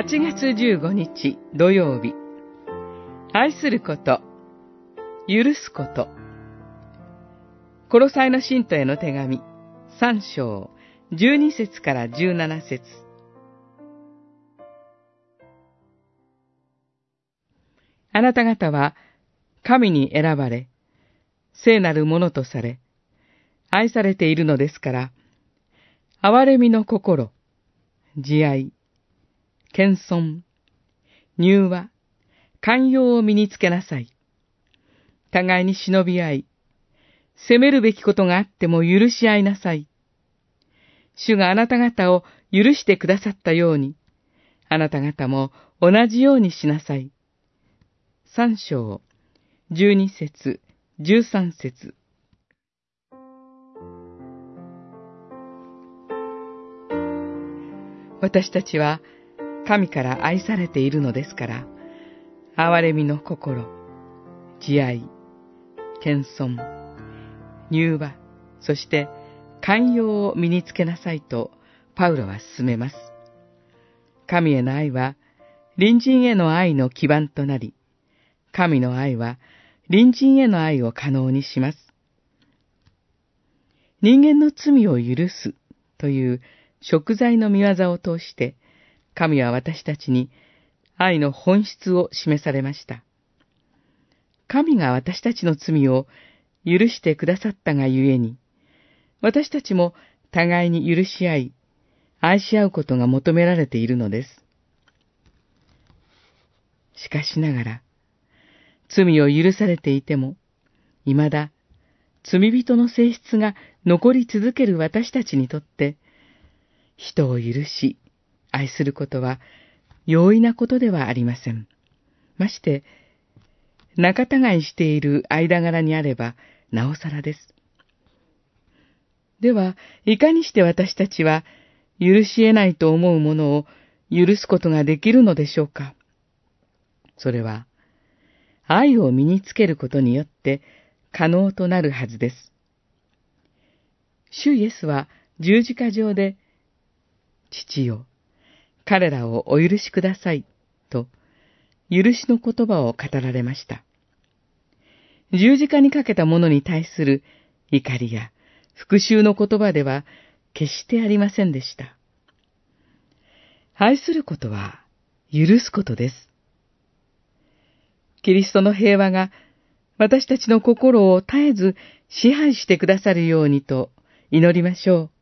8月15日土曜日。愛すること許すこと。コロサイの信徒への手紙3章12節から17節。あなた方は神に選ばれ、聖なるものとされ、愛されているのですから、憐れみの心、慈愛、謙遜、柔和、寛容を身につけなさい。互いに忍び合い、責めるべきことがあっても許し合いなさい。主があなた方を許してくださったように、あなた方も同じようにしなさい。三章、十二節、十三節。私たちは神から愛されているのですから、憐れみの心、慈愛、謙遜、柔和、そして寛容を身につけなさいとパウロは進めます。神への愛は隣人への愛の基盤となり、神の愛は隣人への愛を可能にします。人間の罪を許すという食材の見業を通して、神は私たちに愛の本質を示されました。神が私たちの罪を許してくださったがゆえに、私たちも互いに許し合い、愛し合うことが求められているのです。しかしながら、罪を許されていても、未だ罪人の性質が残り続ける私たちにとって、人を許し、愛することは容易なことではありません。まして、仲違いしている間柄にあれば、なおさらです。では、いかにして私たちは、許し得ないと思うものを許すことができるのでしょうかそれは、愛を身につけることによって可能となるはずです。主イエスは十字架上で、父よ、彼らをお許しください、と、許しの言葉を語られました。十字架にかけた者に対する怒りや復讐の言葉では決してありませんでした。愛することは許すことです。キリストの平和が私たちの心を絶えず支配してくださるようにと祈りましょう。